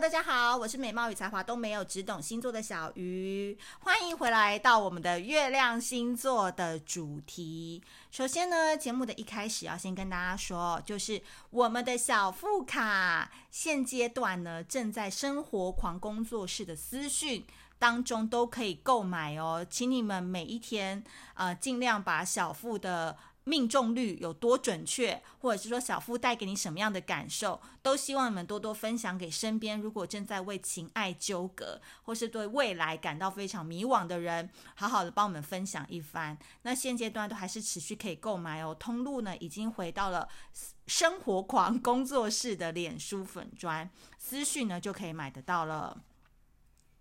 大家好，我是美貌与才华都没有，只懂星座的小鱼，欢迎回来到我们的月亮星座的主题。首先呢，节目的一开始要先跟大家说，就是我们的小富卡现阶段呢正在生活狂工作室的私讯当中都可以购买哦，请你们每一天呃尽量把小富的。命中率有多准确，或者是说小夫带给你什么样的感受，都希望你们多多分享给身边如果正在为情爱纠葛，或是对未来感到非常迷惘的人，好好的帮我们分享一番。那现阶段都还是持续可以购买哦，通路呢已经回到了生活狂工作室的脸书粉专，私讯呢就可以买得到了。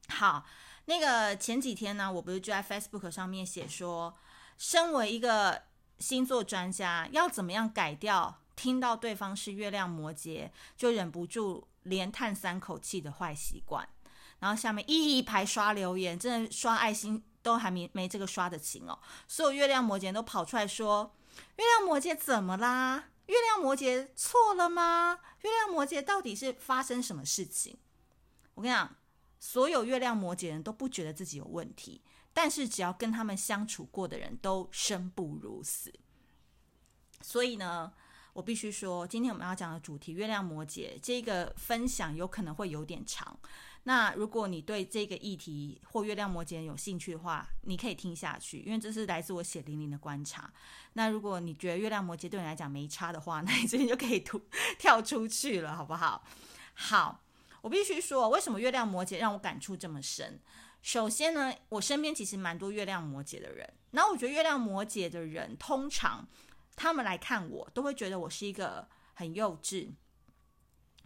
好，那个前几天呢，我不是就在 Facebook 上面写说，身为一个。星座专家要怎么样改掉听到对方是月亮摩羯就忍不住连叹三口气的坏习惯？然后下面一排刷留言，真的刷爱心都还没没这个刷的勤哦。所有月亮摩羯都跑出来说：“月亮摩羯怎么啦？月亮摩羯错了吗？月亮摩羯到底是发生什么事情？”我跟你讲，所有月亮摩羯人都不觉得自己有问题。但是只要跟他们相处过的人都生不如死，所以呢，我必须说，今天我们要讲的主题——月亮摩羯，这个分享有可能会有点长。那如果你对这个议题或月亮摩羯有兴趣的话，你可以听下去，因为这是来自我血淋淋的观察。那如果你觉得月亮摩羯对你来讲没差的话，那你这边就可以突跳出去了，好不好？好，我必须说，为什么月亮摩羯让我感触这么深？首先呢，我身边其实蛮多月亮摩羯的人，然后我觉得月亮摩羯的人通常他们来看我，都会觉得我是一个很幼稚，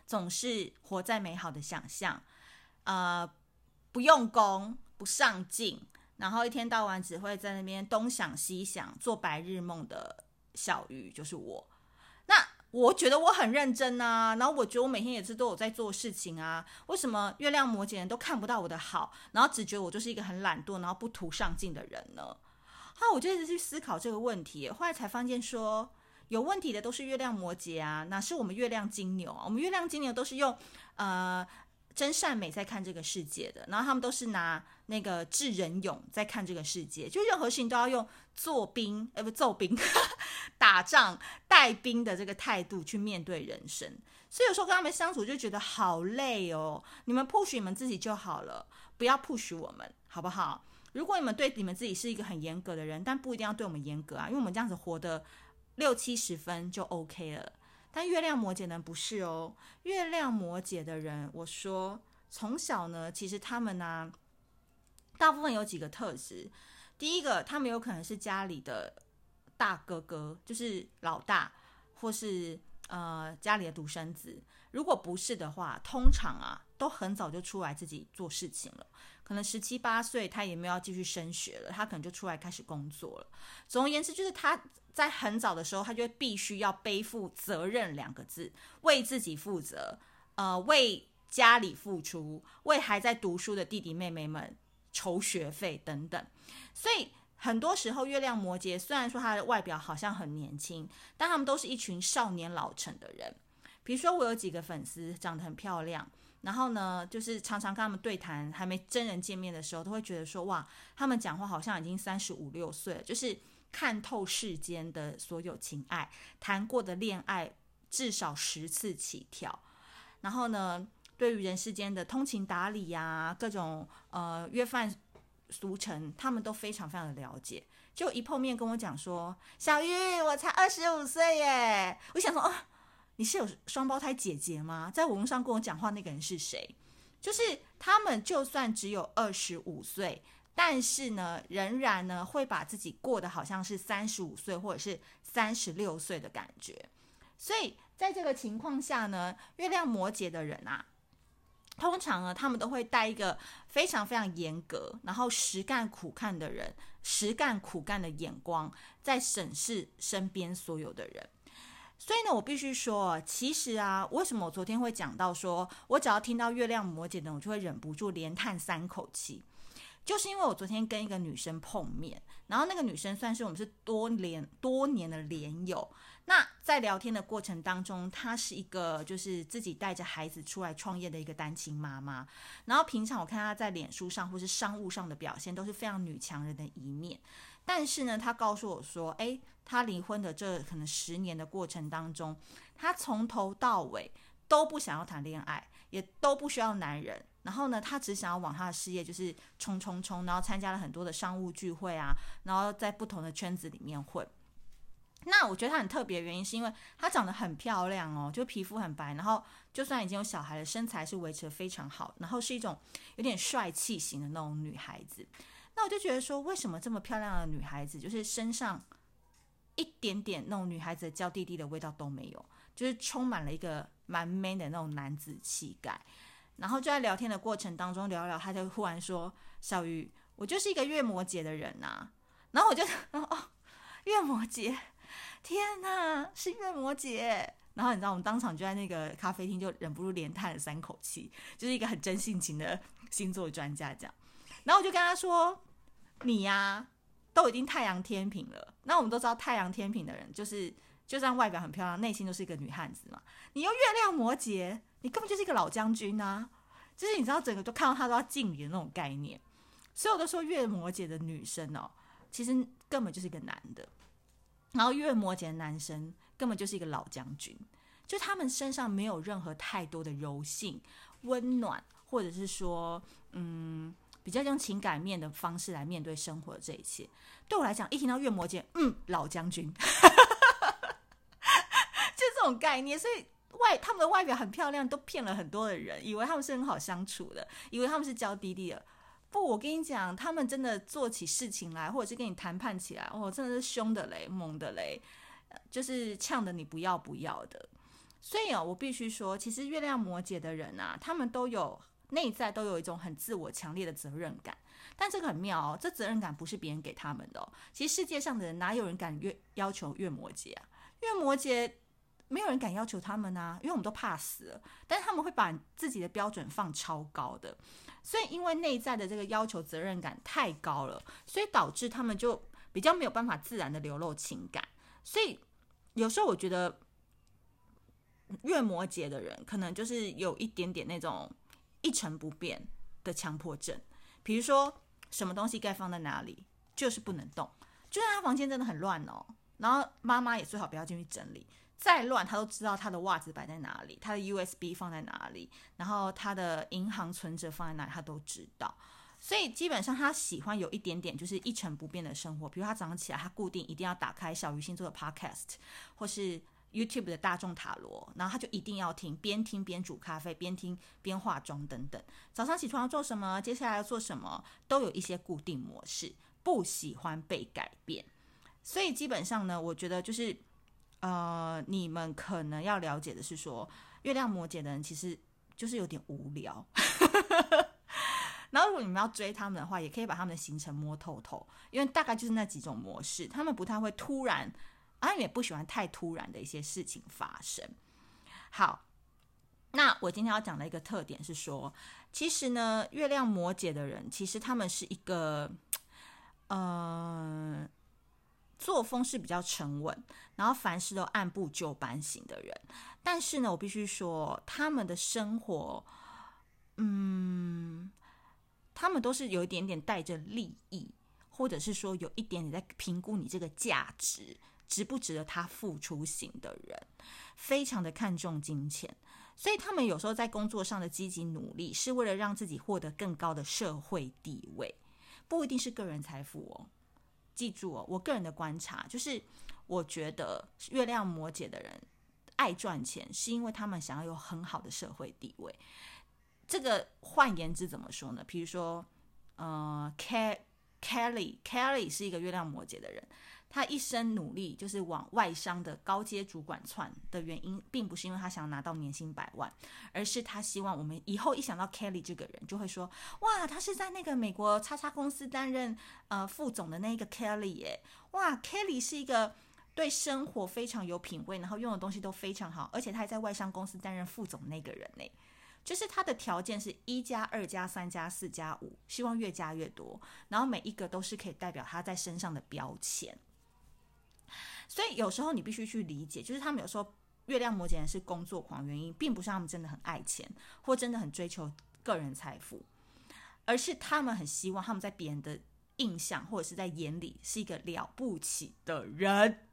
总是活在美好的想象，呃，不用功，不上进，然后一天到晚只会在那边东想西想，做白日梦的小鱼就是我。那我觉得我很认真啊，然后我觉得我每天也是都有在做事情啊。为什么月亮摩羯人都看不到我的好，然后只觉得我就是一个很懒惰，然后不图上进的人呢？好，我就一直去思考这个问题，后来才发现说，有问题的都是月亮摩羯啊，哪是我们月亮金牛啊？我们月亮金牛都是用呃。真善美在看这个世界的，然后他们都是拿那个智仁勇在看这个世界，就任何事情都要用做兵，呃，不揍兵，打仗带兵的这个态度去面对人生。所以有时候跟他们相处就觉得好累哦。你们 push 你们自己就好了，不要 push 我们，好不好？如果你们对你们自己是一个很严格的人，但不一定要对我们严格啊，因为我们这样子活得六七十分就 OK 了。但月亮摩羯呢，不是哦，月亮摩羯的人，我说从小呢，其实他们呢、大部分有几个特质。第一个，他们有可能是家里的大哥哥，就是老大，或是呃家里的独生子。如果不是的话，通常啊，都很早就出来自己做事情了。可能十七八岁，他也没有要继续升学了，他可能就出来开始工作了。总而言之，就是他。在很早的时候，他就必须要背负责任两个字，为自己负责，呃，为家里付出，为还在读书的弟弟妹妹们筹学费等等。所以很多时候，月亮摩羯虽然说他的外表好像很年轻，但他们都是一群少年老成的人。比如说，我有几个粉丝长得很漂亮，然后呢，就是常常跟他们对谈，还没真人见面的时候，都会觉得说，哇，他们讲话好像已经三十五六岁了，就是。看透世间的所有情爱，谈过的恋爱至少十次起跳。然后呢，对于人世间的通情达理呀、各种呃约饭俗成，他们都非常非常的了解。就一碰面跟我讲说：“小鱼，我才二十五岁耶！”我想说：“哦，你是有双胞胎姐姐吗？”在网络上跟我讲话那个人是谁？就是他们，就算只有二十五岁。但是呢，仍然呢会把自己过得好像是三十五岁或者是三十六岁的感觉。所以在这个情况下呢，月亮摩羯的人啊，通常呢他们都会带一个非常非常严格，然后实干苦干的人，实干苦干的眼光在审视身边所有的人。所以呢，我必须说，其实啊，为什么我昨天会讲到说，我只要听到月亮摩羯呢，我就会忍不住连叹三口气。就是因为我昨天跟一个女生碰面，然后那个女生算是我们是多年多年的连友，那在聊天的过程当中，她是一个就是自己带着孩子出来创业的一个单亲妈妈。然后平常我看她在脸书上或是商务上的表现都是非常女强人的一面。但是呢，他告诉我说，诶，他离婚的这可能十年的过程当中，他从头到尾都不想要谈恋爱，也都不需要男人。然后呢，他只想要往他的事业就是冲冲冲，然后参加了很多的商务聚会啊，然后在不同的圈子里面混。那我觉得他很特别的原因，是因为她长得很漂亮哦，就皮肤很白，然后就算已经有小孩了，身材是维持得非常好，然后是一种有点帅气型的那种女孩子。那我就觉得说，为什么这么漂亮的女孩子，就是身上一点点那种女孩子的娇滴滴的味道都没有，就是充满了一个蛮 man 的那种男子气概。然后就在聊天的过程当中聊聊，他就忽然说：“小鱼，我就是一个月摩羯的人呐、”然后我就 哦，月摩羯。天呐，是月摩羯！然后你知道，我们当场就在那个咖啡厅，就忍不住连叹了三口气，就是一个很真性情的星座专家这样。然后我就跟他说：“你呀、都已经太阳天平了。那我们都知道，太阳天平的人就是，就算外表很漂亮，内心都是一个女汉子嘛。你又月亮摩羯，你根本就是一个老将军啊！就是你知道，整个都看到他都要敬礼的那种概念。所以我都说，月摩羯的女生哦，其实根本就是一个男的。”然后月摩羯的男生根本就是一个老将军，就他们身上没有任何太多的柔性、温暖，或者是说，嗯，比较用情感面的方式来面对生活的这一切。对我来讲，一听到月摩羯，嗯，老将军，就这种概念。所以外他们的外表很漂亮，都骗了很多的人，以为他们是很好相处的，以为他们是娇滴滴的。不，我跟你讲，他们真的做起事情来，或者是跟你谈判起来，哦，真的是凶的嘞，猛的嘞，就是呛的你不要不要的。所以啊，我必须说，其实月亮摩羯的人啊，他们都有内在都有一种很自我强烈的责任感。但这个很妙哦，这责任感不是别人给他们的哦。其实世界上的人哪有人敢越要求月摩羯啊？月摩羯没有人敢要求他们啊，因为我们都怕死。但是他们会把自己的标准放超高的。所以，因为内在的这个要求责任感太高了，所以导致他们就比较没有办法自然的流露情感。所以有时候我觉得，月摩羯的人可能就是有一点点那种一成不变的强迫症。比如说，什么东西该放在哪里，就是不能动。就算他房间真的很乱哦，然后妈妈也最好不要进去整理。再乱，他都知道他的袜子摆在哪里，他的 USB 放在哪里，然后他的银行存折放在哪里，他都知道。所以基本上他喜欢有一点点就是一成不变的生活。比如他早上起来，他固定一定要打开小鱼星座的 Podcast，或是 YouTube 的大众塔罗，然后他就一定要听，边听边煮咖啡，边听边化妆等等。早上起床要做什么，接下来要做什么，都有一些固定模式，不喜欢被改变。所以基本上呢，我觉得就是。呃，你们可能要了解的是说，月亮摩羯的人其实就是有点无聊。然后，如果你们要追他们的话，也可以把他们的行程摸透透，因为大概就是那几种模式，他们不太会突然，啊，也不喜欢太突然的一些事情发生。好，那我今天要讲的一个特点是说，其实呢，月亮摩羯的人，其实他们是一个，呃。作风是比较沉稳，然后凡事都按部就班型的人。但是呢，我必须说，他们的生活，嗯，他们都是有一点点带着利益，或者是说有一点点在评估你这个价值值不值得他付出型的人，非常的看重金钱，所以他们有时候在工作上的积极努力，是为了让自己获得更高的社会地位，不一定是个人财富哦。记住哦，我个人的观察就是，我觉得月亮摩羯的人爱赚钱，是因为他们想要有很好的社会地位。这个换言之怎么说呢？比如说，呃，Kelly，Kelly 是一个月亮摩羯的人。他一生努力就是往外商的高阶主管窜的原因，并不是因为他想要拿到年薪百万，而是他希望我们以后一想到 Kelly 这个人，就会说：哇，他是在那个美国叉叉公司担任呃副总的那一个 Kelly 耶！哇，Kelly 是一个对生活非常有品味，然后用的东西都非常好，而且他还在外商公司担任副总那个人呢。就是他的条件是一加二加三加四加五，希望越加越多，然后每一个都是可以代表他在身上的标签。所以有时候你必须去理解，就是他们有时候月亮摩羯人是工作狂，原因并不是他们真的很爱钱，或真的很追求个人财富，而是他们很希望他们在别人的印象或者是在眼里是一个了不起的人。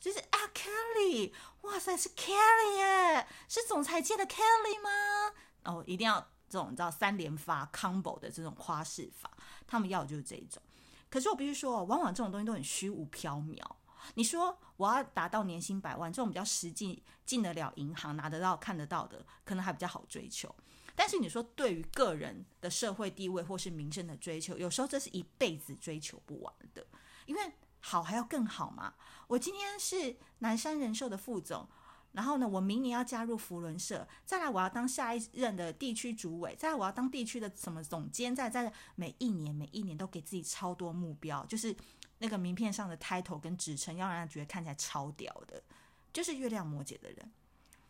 就是啊，Kelly，哇塞，是 Kelly 耶，是总裁界的 Kelly 吗？哦，一定要这种你知道三连发 combo 的这种夸饰法，他们要的就是这一种。可是我必须说，往往这种东西都很虚无缥缈。你说我要达到年薪百万，这种比较实际、进得了银行、拿得到、看得到的，可能还比较好追求。但是你说对于个人的社会地位或是名声的追求，有时候这是一辈子追求不完的，因为。好还要更好嘛？我今天是南山人寿的副总，然后呢，我明年要加入福伦社，再来我要当下一任的地区主委，再来我要当地区的什么总监，再再每一年每一年都给自己超多目标，就是那个名片上的 title 跟职称，要让人觉得看起来超屌的，就是月亮摩羯的人。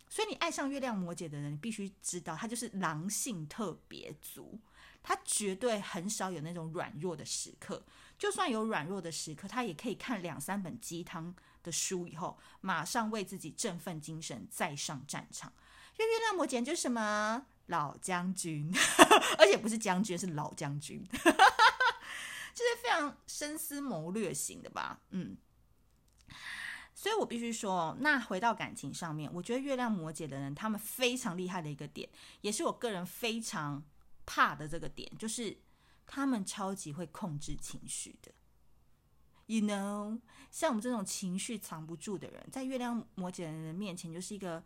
所以你爱上月亮摩羯的人，你必须知道他就是狼性特别足，他绝对很少有那种软弱的时刻。就算有软弱的时刻，他也可以看两三本鸡汤的书以后，马上为自己振奋精神，再上战场。因为月亮摩羯就是什么老将军，而且不是将军，是老将军，就是非常深思谋略型的吧？嗯，所以我必须说，那回到感情上面，我觉得月亮摩羯的人，他们非常厉害的一个点，也是我个人非常怕的这个点，就是。他们超级会控制情绪的，you know，像我们这种情绪藏不住的人，在月亮摩羯人的面前就是一个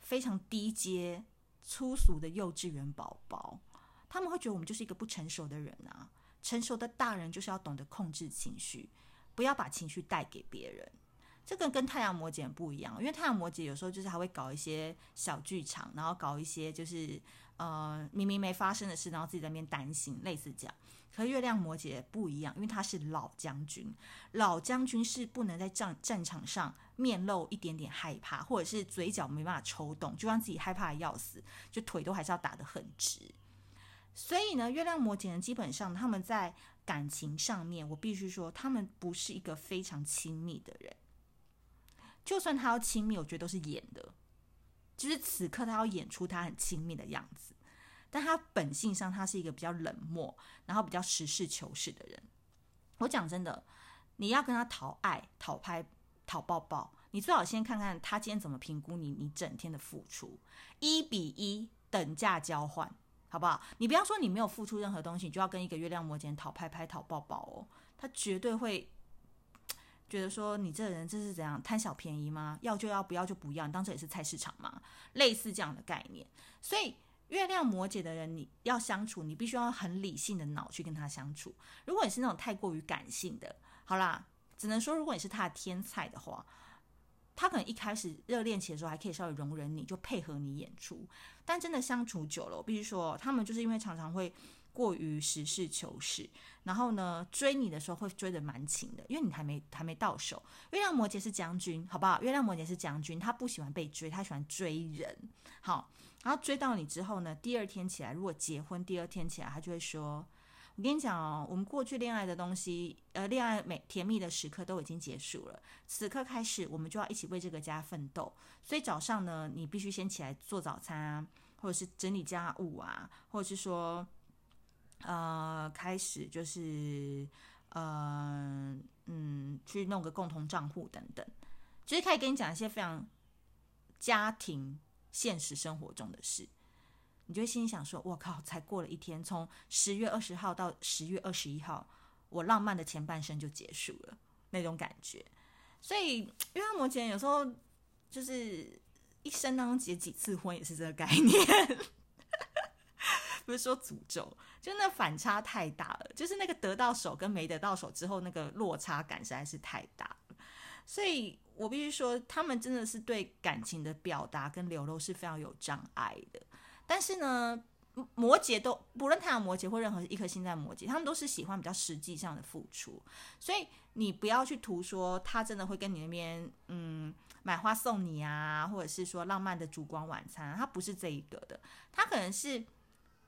非常低阶、粗俗的幼稚园宝宝。他们会觉得我们就是一个不成熟的人啊，成熟的大人就是要懂得控制情绪，不要把情绪带给别人。这个跟太阳摩羯不一样，因为太阳摩羯有时候就是还会搞一些小剧场，然后搞一些就是。呃，明明没发生的事，然后自己在那边担心，类似这样。可月亮摩羯不一样，因为他是老将军，老将军是不能在战战场上面露一点点害怕，或者是嘴角没办法抽动，就让自己害怕的要死，就腿都还是要打得很直。所以呢，月亮摩羯呢基本上他们在感情上面，我必须说，他们不是一个非常亲密的人。就算他要亲密，我觉得都是演的。就是此刻他要演出他很亲密的样子，但他本性上他是一个比较冷漠，然后比较实事求是的人。我讲真的，你要跟他讨爱、讨拍、讨抱抱，你最好先看看他今天怎么评估你，你整天的付出，一比一等价交换，好不好？你不要说你没有付出任何东西，你就要跟一个月亮摩羯讨拍拍、讨抱抱哦，他绝对会。觉得说你这个人这是怎样贪小便宜吗？要就要，不要就不要，你当这也是菜市场吗？类似这样的概念。所以月亮摩羯的人，你要相处，你必须要很理性的脑去跟他相处。如果你是那种太过于感性的，好啦，只能说如果你是他的天菜的话，他可能一开始热恋期的时候还可以稍微容忍你，就配合你演出。但真的相处久了，我必须说，他们就是因为常常会。过于实事求是，然后呢，追你的时候会追得蛮勤的，因为你还没还没到手。月亮摩羯是将军，好不好？月亮摩羯是将军，他不喜欢被追，他喜欢追人。好，然后追到你之后呢，第二天起来，如果结婚，第二天起来，他就会说：“我跟你讲哦，我们过去恋爱的东西，呃，恋爱美甜蜜的时刻都已经结束了，此刻开始，我们就要一起为这个家奋斗。所以早上呢，你必须先起来做早餐啊，或者是整理家务啊，或者是说。”呃，开始就是，呃，嗯，去弄个共同账户等等，就是可以跟你讲一些非常家庭现实生活中的事，你就会心里想说：“我靠，才过了一天，从十月二十号到十月二十一号，我浪漫的前半生就结束了，那种感觉。”所以，月亮摩羯有时候就是一生当中结几次婚，也是这个概念。不是说诅咒，就那反差太大了，就是那个得到手跟没得到手之后那个落差感实在是太大了，所以我必须说，他们真的是对感情的表达跟流露是非常有障碍的。但是呢，摩羯都不论太阳摩羯或任何一颗星在摩羯，他们都是喜欢比较实际上的付出，所以你不要去图说他真的会跟你那边嗯买花送你啊，或者是说浪漫的烛光晚餐，他不是这一个的，他可能是。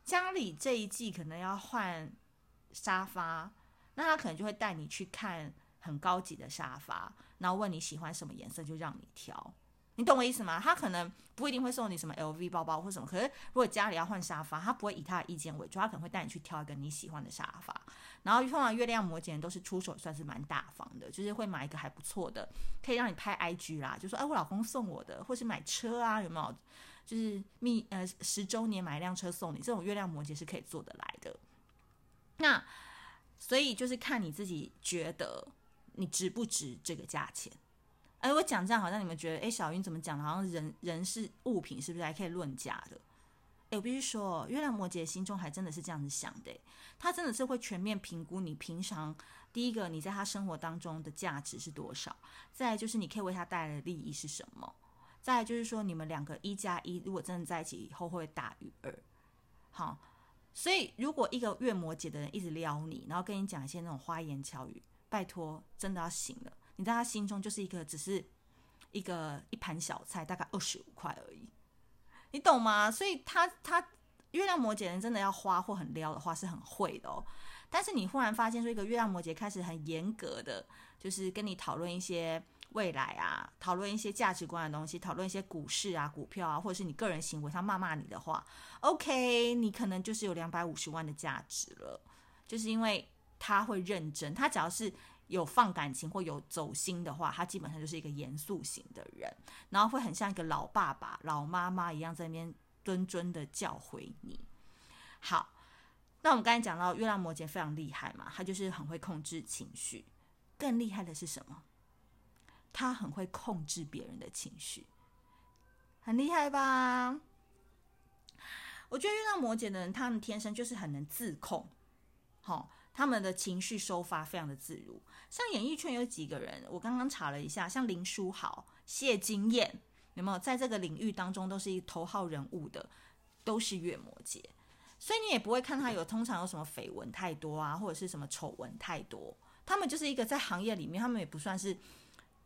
家里这一季可能要换沙发，那他可能就会带你去看很高级的沙发，然后问你喜欢什么颜色，就让你挑。你懂我意思吗？他可能不一定会送你什么 LV 包包或什么，可是如果家里要换沙发，他不会以他的意见为主，他可能会带你去挑一个你喜欢的沙发。然后通常月亮摩羯人都是出手算是蛮大方的，就是会买一个还不错的，可以让你拍 IG 啦，就说哎我老公送我的，或是买车啊有没有？就是蜜呃十周年买一辆车送你，这种月亮摩羯是可以做得来的。那所以就是看你自己觉得你值不值这个价钱。哎，我讲这样好像你们觉得，哎，小云怎么讲？好像人人是物品，是不是还可以论价的？哎，我必须说，月亮摩羯心中还真的是这样子想的，他真的是会全面评估你平常第一个你在他生活当中的价值是多少，再来就是你可以为他带来的利益是什么，再来就是说你们两个一加一如果真的在一起以后会大于二？好，所以如果一个月摩羯的人一直撩你，然后跟你讲一些那种花言巧语，拜托，真的要醒了。你在他心中就是一个，只是一个一盘小菜，大概二十五块而已，你懂吗？所以他他月亮摩羯人真的要花或很撩的话是很会的哦。但是你忽然发现说，一个月亮摩羯开始很严格的，就是跟你讨论一些未来啊，讨论一些价值观的东西，讨论一些股市啊、股票啊，或者是你个人行为，他骂骂你的话，OK，你可能就是有两百五十万的价值了，就是因为他会认真，他只要是。有放感情或有走心的话，他基本上就是一个严肃型的人，然后会很像一个老爸爸、老妈妈一样在那边谆谆的教诲你。好，那我们刚才讲到月亮摩羯非常厉害嘛，他就是很会控制情绪。更厉害的是什么？他很会控制别人的情绪，很厉害吧？我觉得月亮摩羯的人，他们天生就是很能自控，好。他们的情绪收发非常的自如，像演艺圈有几个人，我刚刚查了一下，像林书豪、谢金燕，有没有在这个领域当中都是一头号人物的，都是月摩羯，所以你也不会看他有通常有什么绯闻太多啊，或者是什么丑闻太多，他们就是一个在行业里面，他们也不算是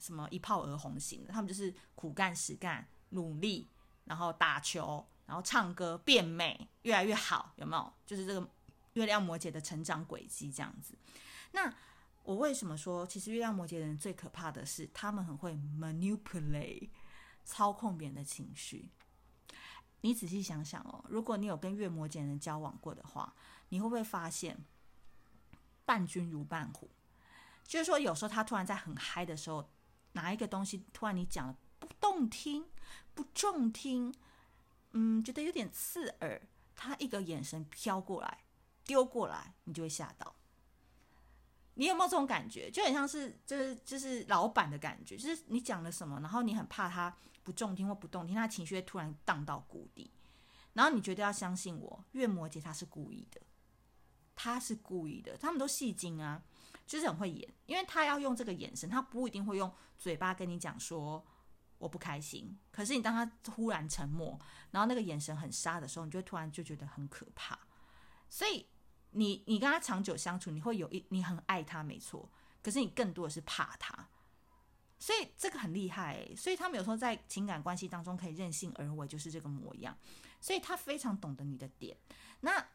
什么一炮而红型的，他们就是苦干实干、努力，然后打球，然后唱歌变美，越来越好，有没有？就是这个。月亮摩羯的成长轨迹这样子，那我为什么说，其实月亮摩羯的人最可怕的是，他们很会 manipulate 操控别人的情绪。你仔细想想哦，如果你有跟月摩羯人交往过的话，你会不会发现伴君如伴虎？就是说，有时候他突然在很嗨的时候，拿一个东西突然你讲了不动听、不中听，嗯，觉得有点刺耳，他一个眼神飘过来。丢过来，你就会吓到。你有没有这种感觉？就很像是，就是就是老板的感觉，就是你讲了什么，然后你很怕他不中听或不动听，他情绪会突然荡到谷底。然后你绝对要相信我，月摩羯他是故意的，他是故意的。他们都戏精啊，就是很会演，因为他要用这个眼神，他不一定会用嘴巴跟你讲说我不开心。可是你当他忽然沉默，然后那个眼神很杀的时候，你就会突然就觉得很可怕。所以你你跟他长久相处，你会有一你很爱他没错，可是你更多的是怕他，所以这个很厉害。所以他们有时候在情感关系当中可以任性而为，就是这个模样。所以他非常懂得你的点。那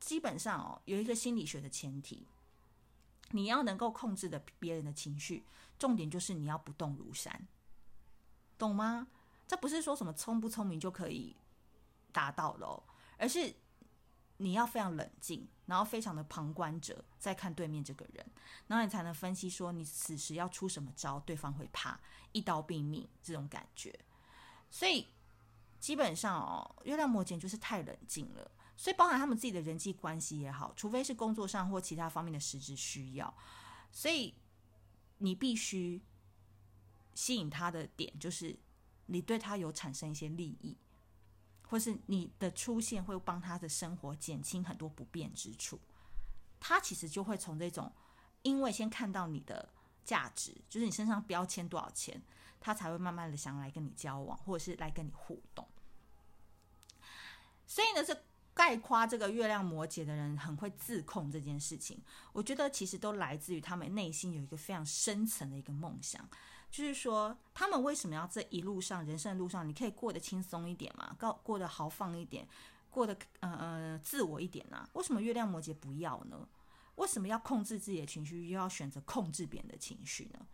基本上哦，有一个心理学的前提，你要能够控制的别人的情绪，重点就是你要不动如山，懂吗？这不是说什么聪不聪明就可以达到的，而是。你要非常冷静，然后非常的旁观者在看对面这个人，然后你才能分析说你此时要出什么招，对方会怕，一刀毙命这种感觉。所以基本上哦，月亮摩羯就是太冷静了，所以包含他们自己的人际关系也好，除非是工作上或其他方面的实质需要，所以你必须吸引他的点就是你对他有产生一些利益。或是你的出现会帮他的生活减轻很多不便之处，他其实就会从这种，因为先看到你的价值，就是你身上标签多少钱，他才会慢慢的想来跟你交往，或者是来跟你互动。所以呢，这概括这个月亮摩羯的人很会自控这件事情，我觉得其实都来自于他们内心有一个非常深层的一个梦想。就是说，他们为什么要这一路上人生的路上，你可以过得轻松一点嘛，过过得豪放一点，过得呃呃自我一点啊？为什么月亮摩羯不要呢？为什么要控制自己的情绪，又要选择控制别人的情绪呢？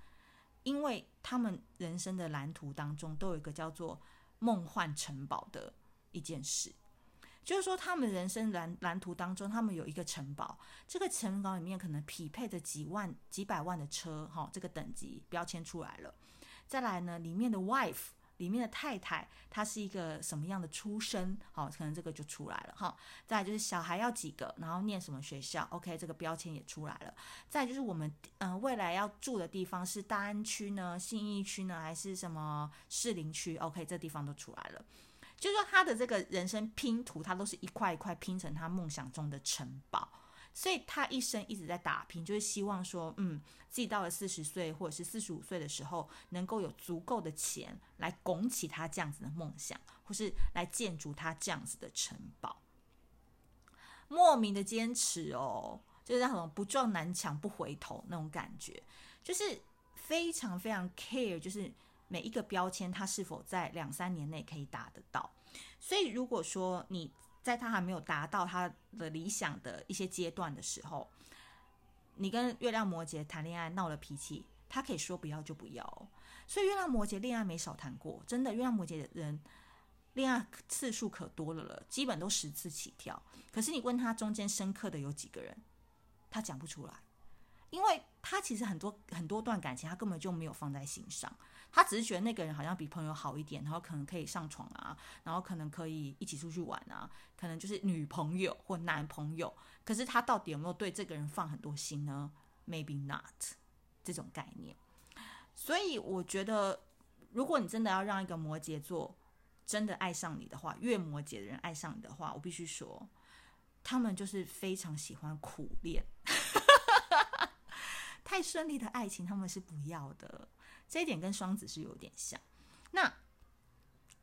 因为他们人生的蓝图当中都有一个叫做梦幻城堡的一件事，就是说他们人生蓝蓝图当中，他们有一个城堡，这个城堡里面可能匹配着几万、几百万的车，哈，这个等级标签出来了。再来呢，里面的 wife。里面的太太，她是一个什么样的出身？好，可能这个就出来了哈。再就是小孩要几个，然后念什么学校？OK，这个标签也出来了。再就是我们嗯、呃，未来要住的地方是大安区呢、信义区呢，还是什么士林区？OK，这地方都出来了。就是说他的这个人生拼图，他都是一块一块拼成他梦想中的城堡。所以他一生一直在打拼，就是希望说，嗯，自己到了四十岁或者是四十五岁的时候，能够有足够的钱来拱起他这样子的梦想，或是来建筑他这样子的城堡。莫名的坚持哦，就是那种不撞南墙不回头那种感觉，就是非常非常 care，就是每一个标签他是否在两三年内可以达得到。所以如果说你，在他还没有达到他的理想的一些阶段的时候，你跟月亮摩羯谈恋爱闹了脾气，他可以说不要就不要。所以月亮摩羯恋爱没少谈过，真的，月亮摩羯的人恋爱次数可多了了，基本都十次起跳。可是你问他中间深刻的有几个人，他讲不出来，因为他其实很多很多段感情他根本就没有放在心上。他只是觉得那个人好像比朋友好一点，然后可能可以上床啊，然后可能可以一起出去玩啊，可能就是女朋友或男朋友。可是他到底有没有对这个人放很多心呢？Maybe not，这种概念。所以我觉得，如果你真的要让一个摩羯座真的爱上你的话，越摩羯的人爱上你的话，我必须说，他们就是非常喜欢苦练，太顺利的爱情他们是不要的。这一点跟双子是有点像，那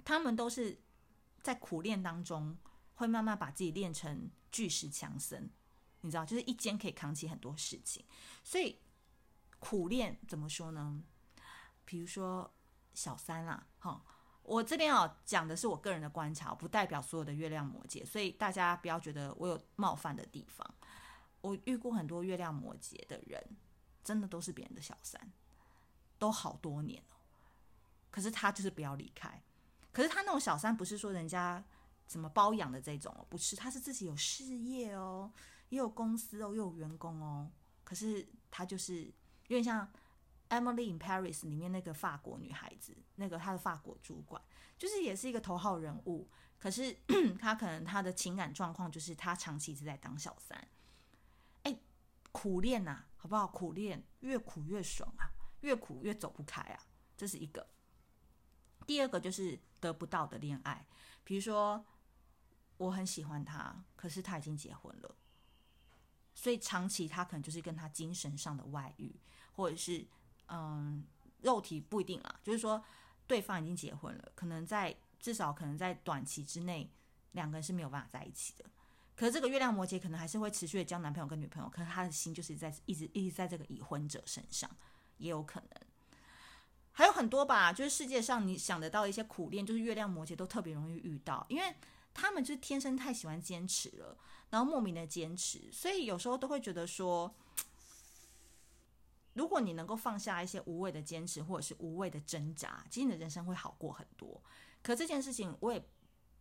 他们都是在苦练当中，会慢慢把自己练成巨石强森，你知道，就是一肩可以扛起很多事情。所以苦练怎么说呢？比如说小三啦，哈，我这边哦讲的是我个人的观察，不代表所有的月亮摩羯，所以大家不要觉得我有冒犯的地方。我遇过很多月亮摩羯的人，真的都是别人的小三。都好多年了，可是他就是不要离开。可是他那种小三不是说人家怎么包养的这种哦，不是，他是自己有事业哦，也有公司哦，又有员工哦。可是他就是有点像《Emily in Paris》里面那个法国女孩子，那个她的法国主管，就是也是一个头号人物。可是 他可能他的情感状况就是他长期是在当小三。哎，苦练呐，好不好？苦练，越苦越爽啊！越苦越走不开啊，这是一个。第二个就是得不到的恋爱，比如说我很喜欢他，可是他已经结婚了，所以长期他可能就是跟他精神上的外遇，或者是嗯，肉体不一定啊，就是说对方已经结婚了，可能在至少可能在短期之内两个人是没有办法在一起的。可是这个月亮摩羯可能还是会持续的交男朋友跟女朋友，可是他的心就是在一直一直在这个已婚者身上。也有可能，还有很多吧。就是世界上你想得到一些苦练，就是月亮摩羯都特别容易遇到，因为他们就是天生太喜欢坚持了，然后莫名的坚持，所以有时候都会觉得说，如果你能够放下一些无谓的坚持或者是无谓的挣扎，其实你的人生会好过很多。可这件事情我也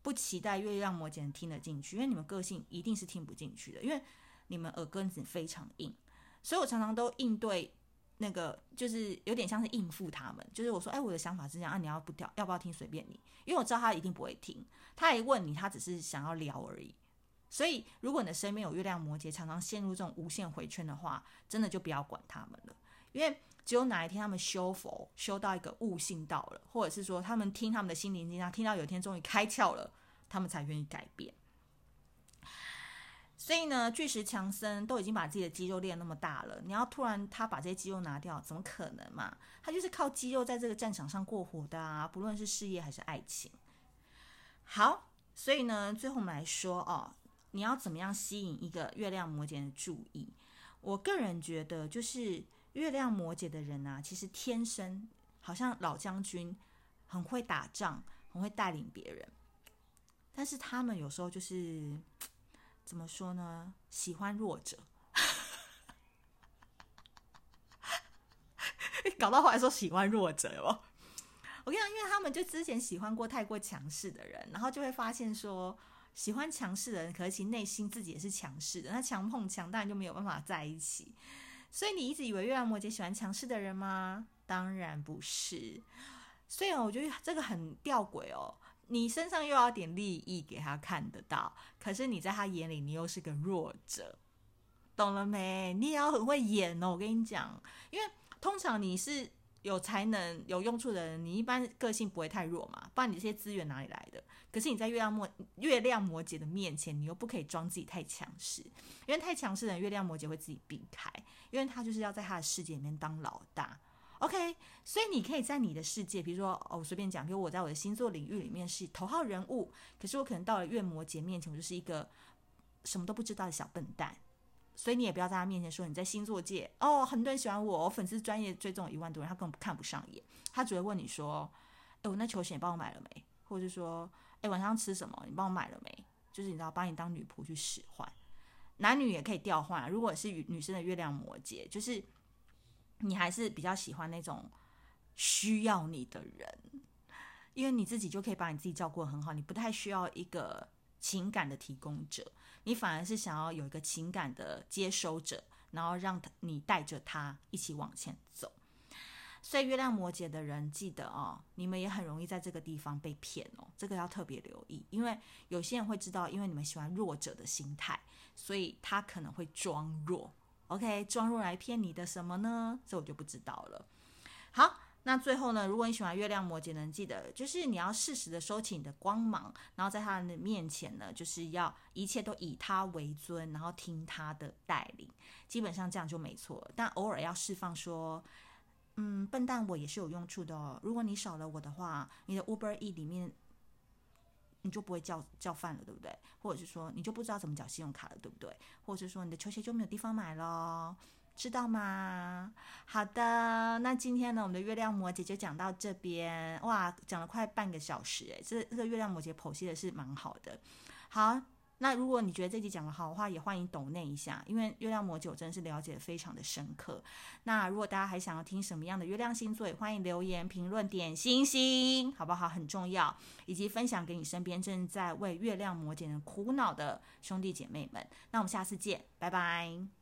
不期待月亮摩羯听得进去，因为你们个性一定是听不进去的，因为你们耳根子非常硬，所以我常常都应对。那个就是有点像是应付他们，就是我说，哎，我的想法是这样啊，你要不调，要不要听随便你，因为我知道他一定不会听，他一问你，他只是想要聊而已。所以，如果你的身边有月亮摩羯，常常陷入这种无限回圈的话，真的就不要管他们了，因为只有哪一天他们修佛修到一个悟性到了，或者是说他们听他们的心灵鸡汤，听到有一天终于开窍了，他们才愿意改变。所以呢，巨石强森都已经把自己的肌肉练那么大了，你要突然他把这些肌肉拿掉，怎么可能嘛？他就是靠肌肉在这个战场上过活的啊，不论是事业还是爱情。好，所以呢，最后我们来说哦，你要怎么样吸引一个月亮摩羯的注意？我个人觉得，就是月亮摩羯的人啊，其实天生好像老将军，很会打仗，很会带领别人，但是他们有时候就是。怎么说呢？喜欢弱者，搞到后来说喜欢弱者哦。我跟你讲，因为他们就之前喜欢过太过强势的人，然后就会发现说，喜欢强势的人，可是其内心自己也是强势的，那强碰强，当然就没有办法在一起。所以你一直以为月亮摩羯喜欢强势的人吗？当然不是。所以、哦、我觉得这个很吊诡哦。你身上又要点利益给他看得到，可是你在他眼里，你又是个弱者，懂了没？你也要很会演哦。我跟你讲，因为通常你是。有才能、有用处的人，你一般个性不会太弱嘛，不然你这些资源哪里来的？可是你在月亮摩月亮摩羯的面前，你又不可以装自己太强势，因为太强势的人，月亮摩羯会自己避开，因为他就是要在他的世界里面当老大。OK，所以你可以在你的世界，比如说哦，我随便讲，比如我在我的星座领域里面是头号人物，可是我可能到了月摩羯面前，我就是一个什么都不知道的小笨蛋。所以你也不要在他面前说你在星座界哦，很多人喜欢我，我粉丝专业追踪一万多人，他根本看不上眼，他只会问你说：“哎，我那球鞋你帮我买了没？”或者说：“哎，晚上吃什么？你帮我买了没？”就是你知道，把你当女仆去使唤，男女也可以调换。如果是女生的月亮摩羯，就是你还是比较喜欢那种需要你的人，因为你自己就可以把你自己照顾得很好，你不太需要一个情感的提供者。你反而是想要有一个情感的接收者，然后让他你带着他一起往前走。所以月亮摩羯的人记得哦，你们也很容易在这个地方被骗哦，这个要特别留意，因为有些人会知道，因为你们喜欢弱者的心态，所以他可能会装弱，OK，装入来骗你的什么呢？这我就不知道了。好。那最后呢，如果你喜欢月亮摩羯，能记得就是你要适时的收起你的光芒，然后在他的面前呢，就是要一切都以他为尊，然后听他的带领，基本上这样就没错。但偶尔要释放说，嗯，笨蛋，我也是有用处的哦。如果你少了我的话，你的 Uber E 里面你就不会叫叫饭了，对不对？或者是说你就不知道怎么缴信用卡了，对不对？或者是说你的球鞋就没有地方买了。知道吗？好的，那今天呢，我们的月亮摩羯就讲到这边，哇，讲了快半个小时，诶，这这个月亮摩羯剖析的是蛮好的。好，那如果你觉得这集讲的好的话，也欢迎抖内一下，因为月亮魔酒真的是了解得非常的深刻。那如果大家还想要听什么样的月亮星座，也欢迎留言评论点星星，好不好？很重要，以及分享给你身边正在为月亮魔羯人苦恼的兄弟姐妹们。那我们下次见，拜拜。